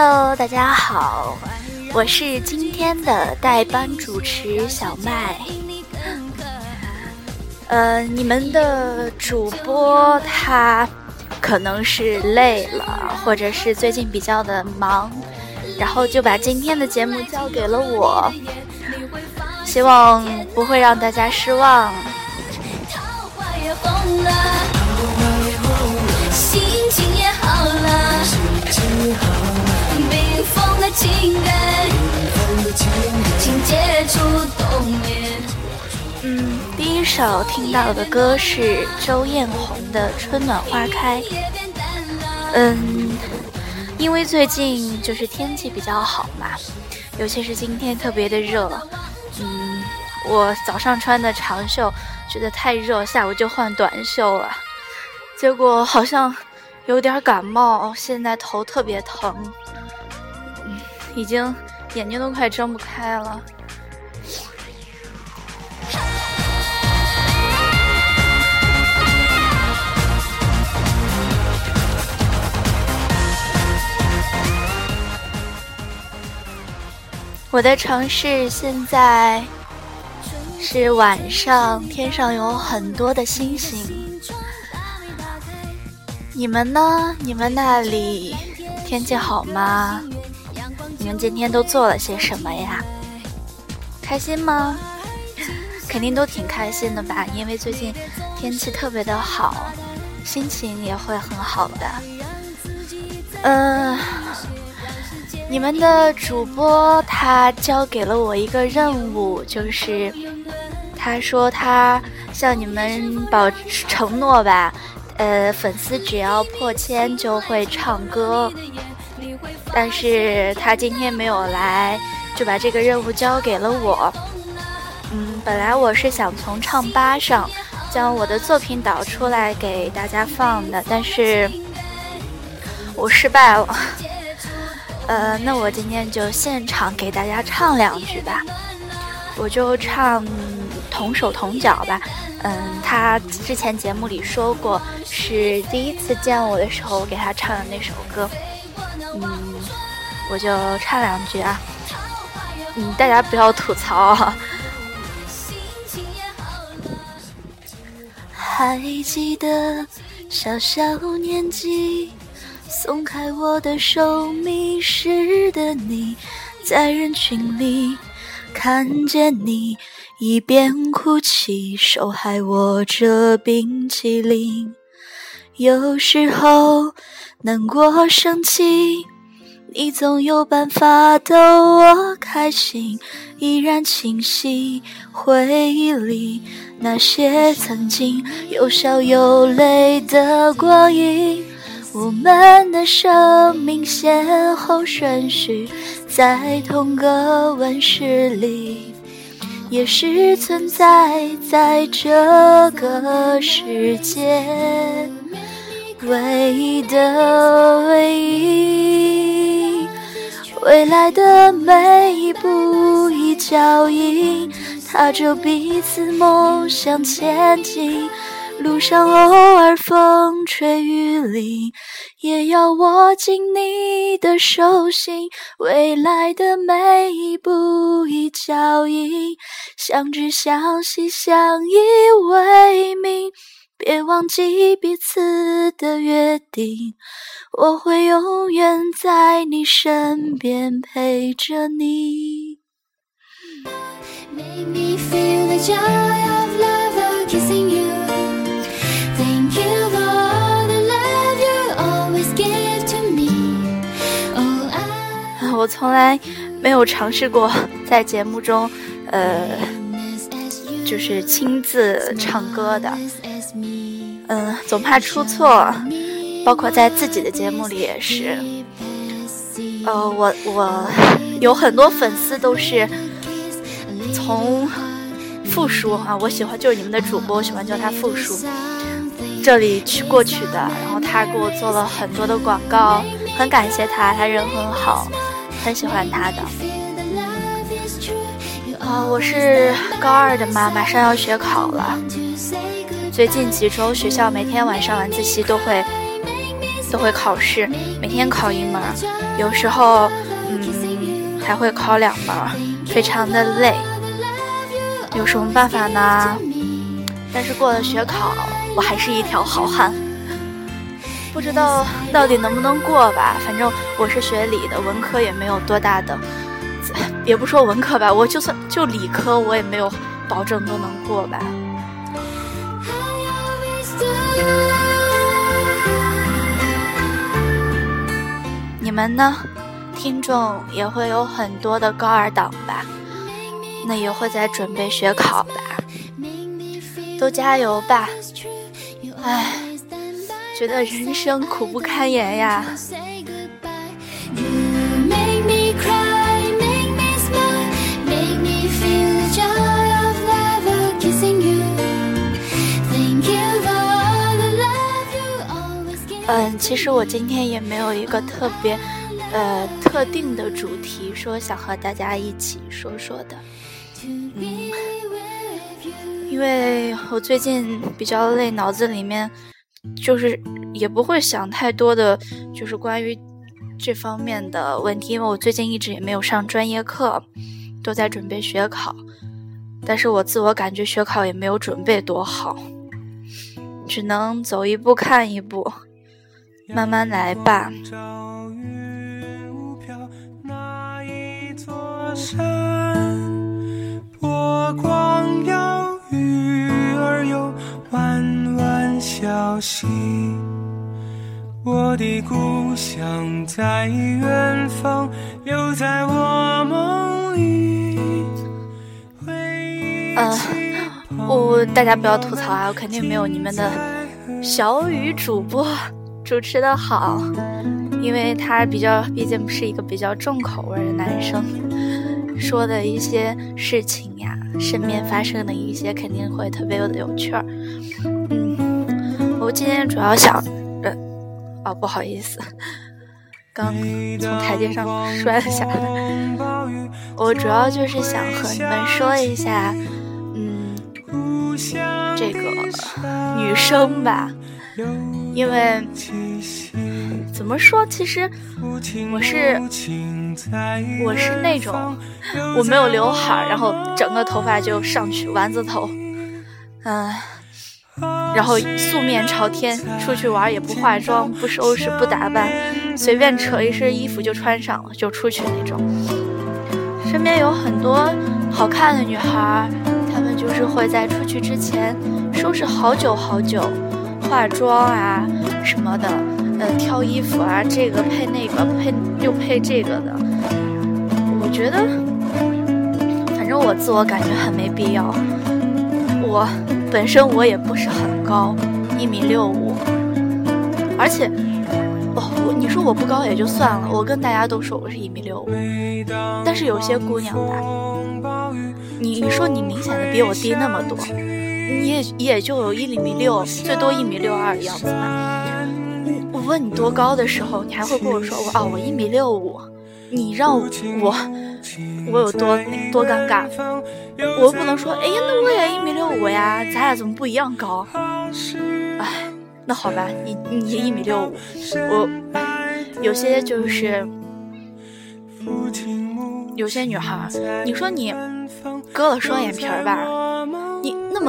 Hello，大家好，我是今天的代班主持小麦。呃，你们的主播他可能是累了，或者是最近比较的忙，然后就把今天的节目交给了我，希望不会让大家失望。桃花也疯了嗯，第一首听到的歌是周艳红的《春暖花开》。嗯，因为最近就是天气比较好嘛，尤其是今天特别的热。嗯，我早上穿的长袖觉得太热，下午就换短袖了，结果好像有点感冒，现在头特别疼，已经眼睛都快睁不开了。我的城市现在是晚上，天上有很多的星星。你们呢？你们那里天气好吗？你们今天都做了些什么呀？开心吗？肯定都挺开心的吧，因为最近天气特别的好，心情也会很好的。嗯。你们的主播他交给了我一个任务，就是他说他向你们保承诺吧，呃，粉丝只要破千就会唱歌，但是他今天没有来，就把这个任务交给了我。嗯，本来我是想从唱吧上将我的作品导出来给大家放的，但是我失败了。呃，那我今天就现场给大家唱两句吧，我就唱同手同脚吧。嗯，他之前节目里说过，是第一次见我的时候我给他唱的那首歌。嗯，我就唱两句啊。嗯，大家不要吐槽。还记得小小年纪。松开我的手，迷失的你，在人群里看见你，一边哭泣，手还握着冰淇淋。有时候难过生气，你总有办法逗我开心，依然清晰回忆里那些曾经有笑有泪的光阴。我们的生命先后顺序，在同个温室里，也是存在在这个世界唯一的唯一。未来的每一步一脚印，踏着彼此梦想前进。路上偶尔风吹雨淋，也要握紧你的手心。未来的每一步一脚印，相知相惜相依为命。别忘记彼此的约定，我会永远在你身边陪着你。我从来没有尝试过在节目中，呃，就是亲自唱歌的，嗯，总怕出错，包括在自己的节目里也是。呃，我我有很多粉丝都是从复叔啊，我喜欢就是你们的主播，我喜欢叫他复叔，这里去过去的，然后他给我做了很多的广告，很感谢他，他人很好。很喜欢他的，啊，我是高二的嘛，马上要学考了。最近几周学校每天晚上晚自习都会都会考试，每天考一门，有时候嗯还会考两门，非常的累。有什么办法呢？但是过了学考，我还是一条好汉。不知道到底能不能过吧？反正我是学理的，文科也没有多大的。也不说文科吧，我就算就理科，我也没有保证都能过吧。们呢？听众也会有很多的高二党吧？那也会在准备学考吧？都加油吧！哎，觉得人生苦不堪言呀。嗯，其实我今天也没有一个特别，呃，特定的主题，说想和大家一起说说的。嗯，因为我最近比较累，脑子里面就是也不会想太多的，就是关于这方面的问题，因为我最近一直也没有上专业课，都在准备学考，但是我自我感觉学考也没有准备多好，只能走一步看一步。慢慢来吧。波光摇，鱼儿游，弯弯小溪。我的故乡在远方，留在我梦里。呃，我大家不要吐槽啊，我肯定没有你们的小雨主播。主持的好，因为他比较，毕竟是一个比较重口味的男生，说的一些事情呀，身边发生的一些肯定会特别的有趣儿。嗯，我今天主要想，呃，哦，不好意思，刚从台阶上摔了下来。我主要就是想和你们说一下，嗯，这个女生吧。因为怎么说，其实我是我是那种我没有刘海，然后整个头发就上去丸子头，嗯，然后素面朝天出去玩也不化妆不收拾不打扮，随便扯一身衣服就穿上了就出去那种。身边有很多好看的女孩，她们就是会在出去之前收拾好久好久。化妆啊什么的，呃，挑衣服啊，这个配那个配又配这个的，我觉得，反正我自我感觉很没必要。我本身我也不是很高，一米六五，而且，哦，你说我不高也就算了，我跟大家都说我是一米六五，但是有些姑娘吧，你你说你明显的比我低那么多。你也也就有一厘米六，最多一米六二的样子吧。我问你多高的时候，你还会跟我说我啊，我一米六五。你让我我有多多尴尬？我又不能说，哎呀，那我也一米六五呀，咱俩怎么不一样高？哎，那好吧，你你一米六五，我有些就是有些女孩，你说你割了双眼皮儿吧？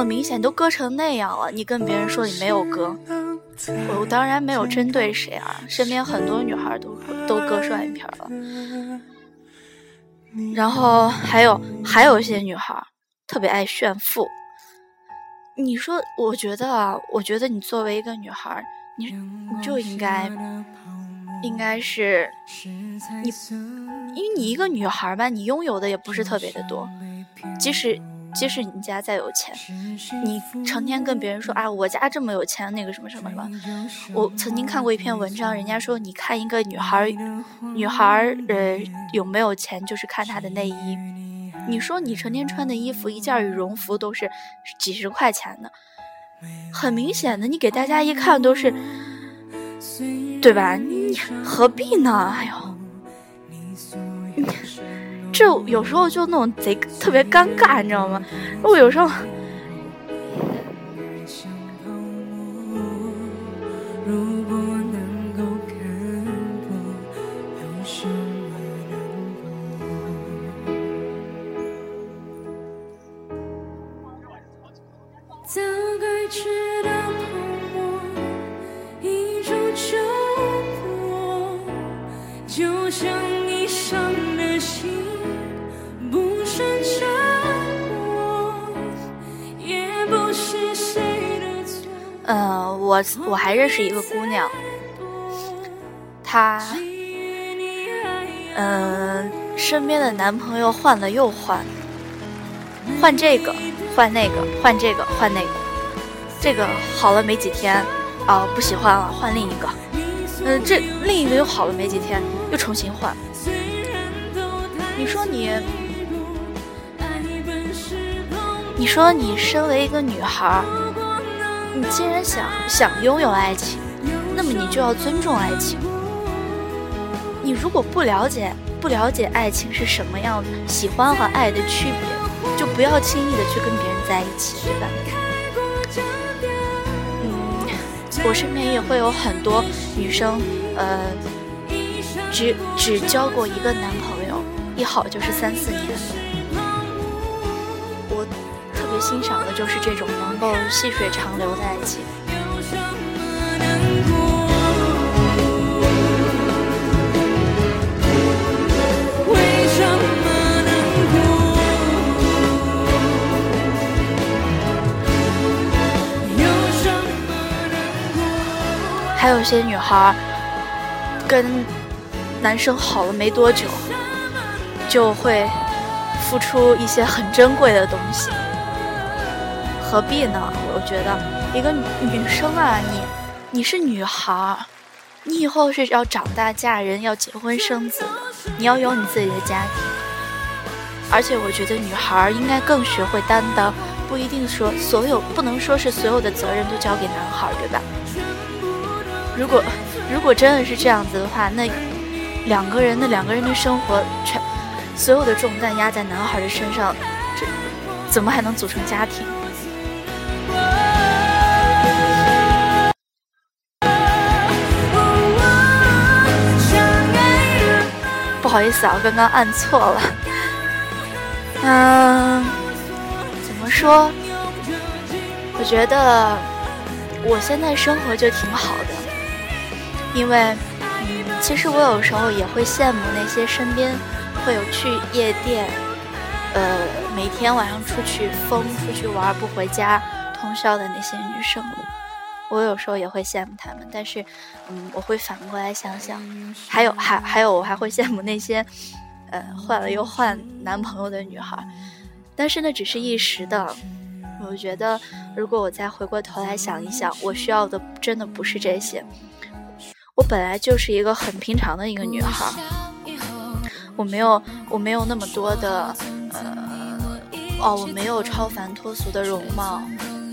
明显都割成那样了，你跟别人说你没有割，我当然没有针对谁啊，身边很多女孩都都割双眼皮了，然后还有还有一些女孩特别爱炫富，你说，我觉得啊，我觉得你作为一个女孩，你你就应该应该是你，因为你一个女孩吧，你拥有的也不是特别的多，即使。即使你家再有钱，你成天跟别人说啊，我家这么有钱，那个什么什么什么。我曾经看过一篇文章，人家说，你看一个女孩，女孩呃有没有钱，就是看她的内衣。你说你成天穿的衣服，一件羽绒服都是几十块钱的，很明显的，你给大家一看都是，对吧？你何必呢？哎呦。就有时候就那种贼特别尴尬，你知道吗？我有时候。我还认识一个姑娘，她，嗯，身边的男朋友换了又换，换这个换那个换这个换那个，这个好了没几天，哦不喜欢了换另一个，嗯这另一个又好了没几天又重新换，你说你，你说你身为一个女孩。你既然想想拥有爱情，那么你就要尊重爱情。你如果不了解不了解爱情是什么样，喜欢和爱的区别，就不要轻易的去跟别人在一起，对吧？嗯，我身边也会有很多女生，呃，只只交过一个男朋友，一好就是三四年。欣赏的就是这种能够细水长流的爱情。还有些女孩跟男生好了没多久，就会付出一些很珍贵的东西。何必呢？我觉得一个女生啊，你你是女孩，你以后是要长大嫁人，要结婚生子的，你要有你自己的家庭。而且我觉得女孩应该更学会担当，不一定说所有，不能说是所有的责任都交给男孩，对吧？如果如果真的是这样子的话，那两个人的两个人的生活全所有的重担压在男孩的身上，这怎么还能组成家庭？不好意思啊，我刚刚按错了。嗯，怎么说？我觉得我现在生活就挺好的，因为，嗯，其实我有时候也会羡慕那些身边会有去夜店，呃，每天晚上出去疯、出去玩不回家通宵的那些女生。我有时候也会羡慕他们，但是，嗯，我会反过来想想，还有还还有，我还会羡慕那些，呃，换了又换男朋友的女孩，但是那只是一时的。我觉得，如果我再回过头来想一想，我需要的真的不是这些。我本来就是一个很平常的一个女孩，我没有我没有那么多的，呃，哦，我没有超凡脱俗的容貌。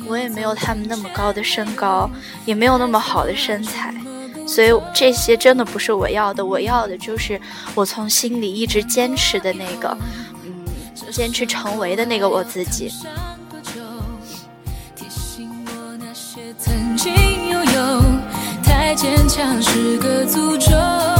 我也没有他们那么高的身高，也没有那么好的身材，所以这些真的不是我要的。我要的就是我从心里一直坚持的那个，嗯，坚持成为的那个我自己。太坚强是个诅咒。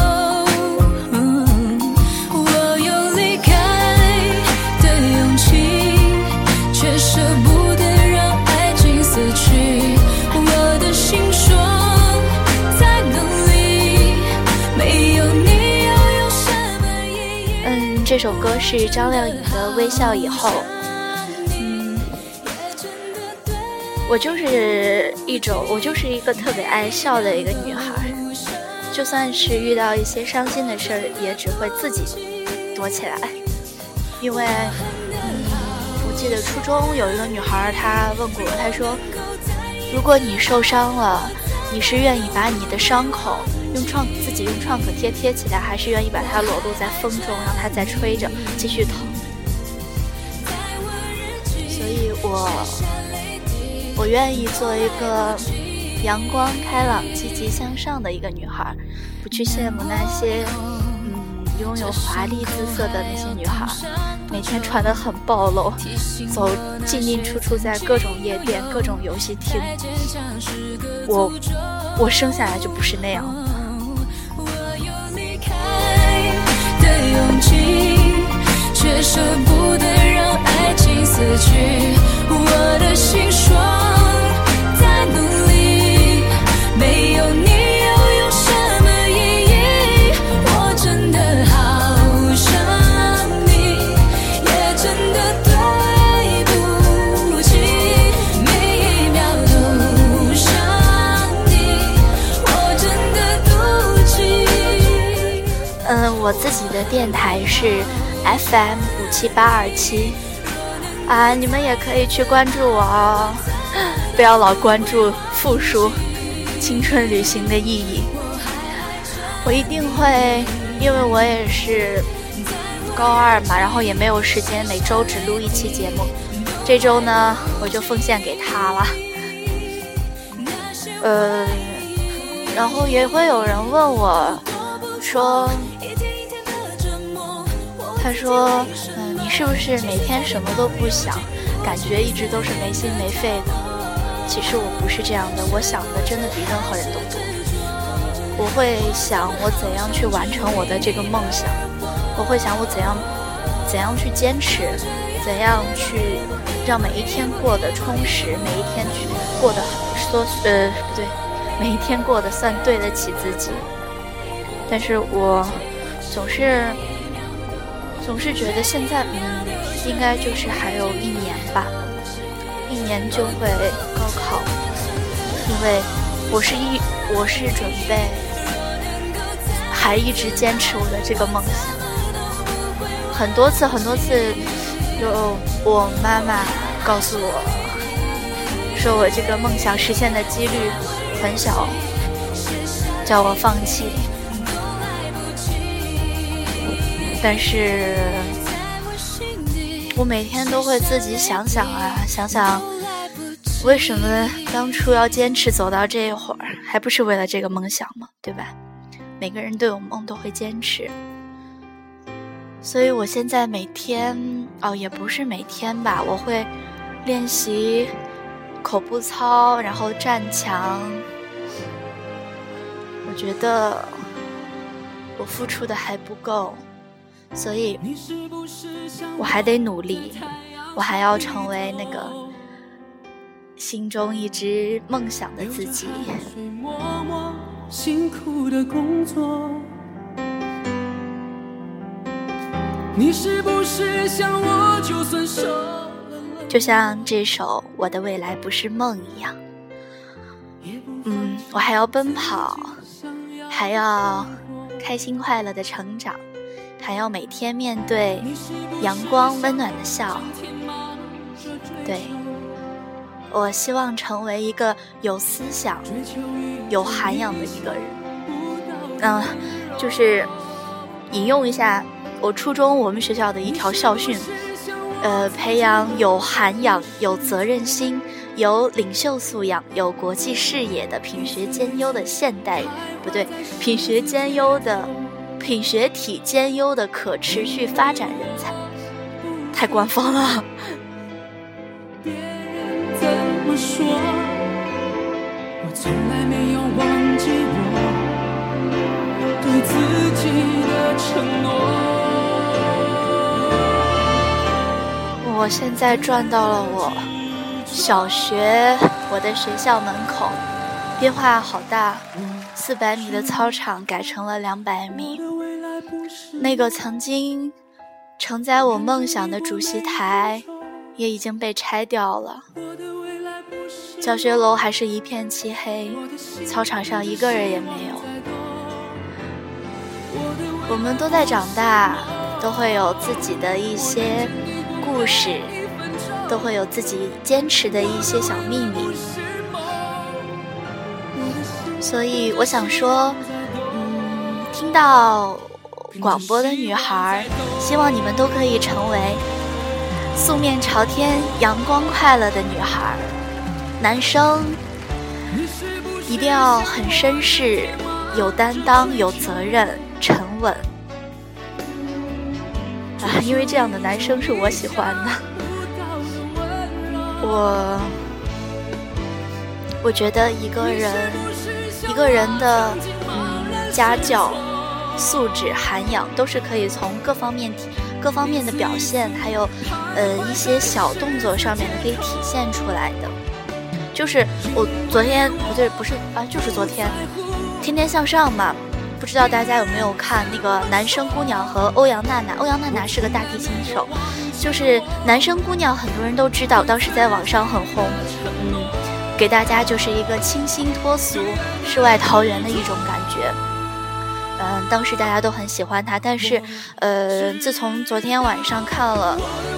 这首歌是张靓颖的《微笑以后》。嗯，我就是一种，我就是一个特别爱笑的一个女孩，就算是遇到一些伤心的事儿，也只会自己躲起来。因为，我记得初中有一个女孩，她问过我，她说：“如果你受伤了，你是愿意把你的伤口？”用创自己用创可贴贴起来，还是愿意把它裸露在风中，让它再吹着继续疼。所以我我愿意做一个阳光开朗、积极向上的一个女孩，不去羡慕那些嗯拥有华丽姿色的那些女孩，每天穿的很暴露，走进进出出在各种夜店、各种游戏厅。我，我生下来就不是那样电台是 FM 五七八二七啊，你们也可以去关注我哦，不要老关注复述青春旅行的意义。我一定会，因为我也是高二嘛，然后也没有时间每周只录一期节目，这周呢我就奉献给他了。呃，然后也会有人问我说。他说：“嗯，你是不是每天什么都不想，感觉一直都是没心没肺的？其实我不是这样的，我想的真的比任何人都多。我会想我怎样去完成我的这个梦想，我会想我怎样怎样去坚持，怎样去让每一天过得充实，每一天去过得说呃不对，每一天过得算对得起自己。但是我总是。”总是觉得现在，嗯，应该就是还有一年吧，一年就会高考，因为我是一，我是准备还一直坚持我的这个梦想，很多次很多次，有我妈妈告诉我，说我这个梦想实现的几率很小，叫我放弃。但是，我每天都会自己想想啊，想想为什么当初要坚持走到这一会儿，还不是为了这个梦想吗？对吧？每个人都有梦，都会坚持。所以我现在每天哦，也不是每天吧，我会练习口部操，然后站墙。我觉得我付出的还不够。所以，我还得努力，我还要成为那个心中一直梦想的自己。就像这首《我的未来不是梦》一样，嗯，我还要奔跑，还要开心快乐的成长。还要每天面对阳光温暖的笑，对我希望成为一个有思想、有涵养的一个人。嗯，就是引用一下我初中我们学校的一条校训，呃，培养有涵养、有责任心、有领袖素养、有国际视野的品学兼优的现代人，不对，品学兼优的。品学体兼优的可持续发展人才，太官方了。我现在转到了我小学，我的学校门口，变化好大，四百米的操场改成了两百米。那个曾经承载我梦想的主席台也已经被拆掉了，教学楼还是一片漆黑，操场上一个人也没有。我们都在长大，都会有自己的一些故事，都会有自己坚持的一些小秘密。所以我想说，嗯，听到。广播的女孩，希望你们都可以成为素面朝天、阳光快乐的女孩。男生一定要很绅士、有担当、有责任、沉稳。啊，因为这样的男生是我喜欢的。我我觉得一个人一个人的嗯家教、素质、涵养都是可以从各方面体各方面的表现，还有呃一些小动作上面可以体现出来的。就是我昨天不对，不是啊，就是昨天，《天天向上》嘛。不知道大家有没有看那个《男生姑娘》和欧阳娜娜？欧阳娜娜是个大提琴手，就是《男生姑娘》，很多人都知道，当时在网上很红。嗯，给大家就是一个清新脱俗、世外桃源的一种感觉。嗯，当时大家都很喜欢她，但是，呃，自从昨天晚上看了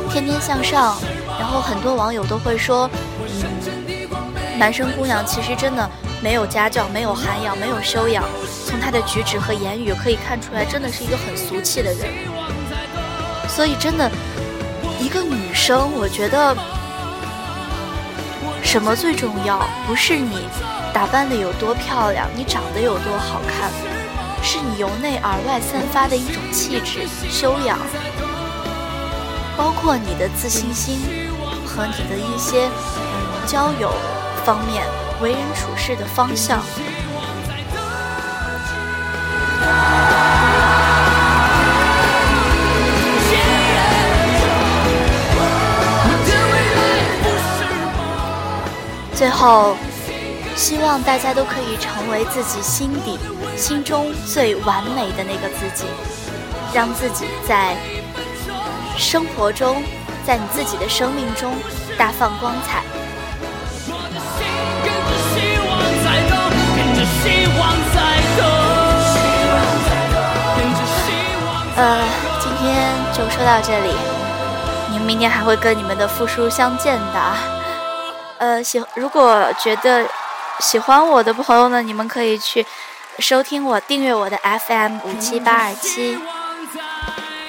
《天天向上》，然后很多网友都会说，嗯，男生姑娘其实真的没有家教，没有涵养，没有修养。从他的举止和言语可以看出来，真的是一个很俗气的人。所以，真的，一个女生，我觉得什么最重要？不是你打扮的有多漂亮，你长得有多好看，是你由内而外散发的一种气质、修养，包括你的自信心和你的一些嗯交友方面、为人处事的方向。最后，希望大家都可以成为自己心底、心中最完美的那个自己，让自己在生活中，在你自己的生命中大放光彩。呃，今天就说到这里，你们明天还会跟你们的复叔相见的。呃，喜如果觉得喜欢我的朋友呢，你们可以去收听我、订阅我的 FM 五七八二七。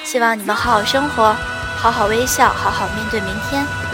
希望你们好好生活，好好微笑，好好面对明天。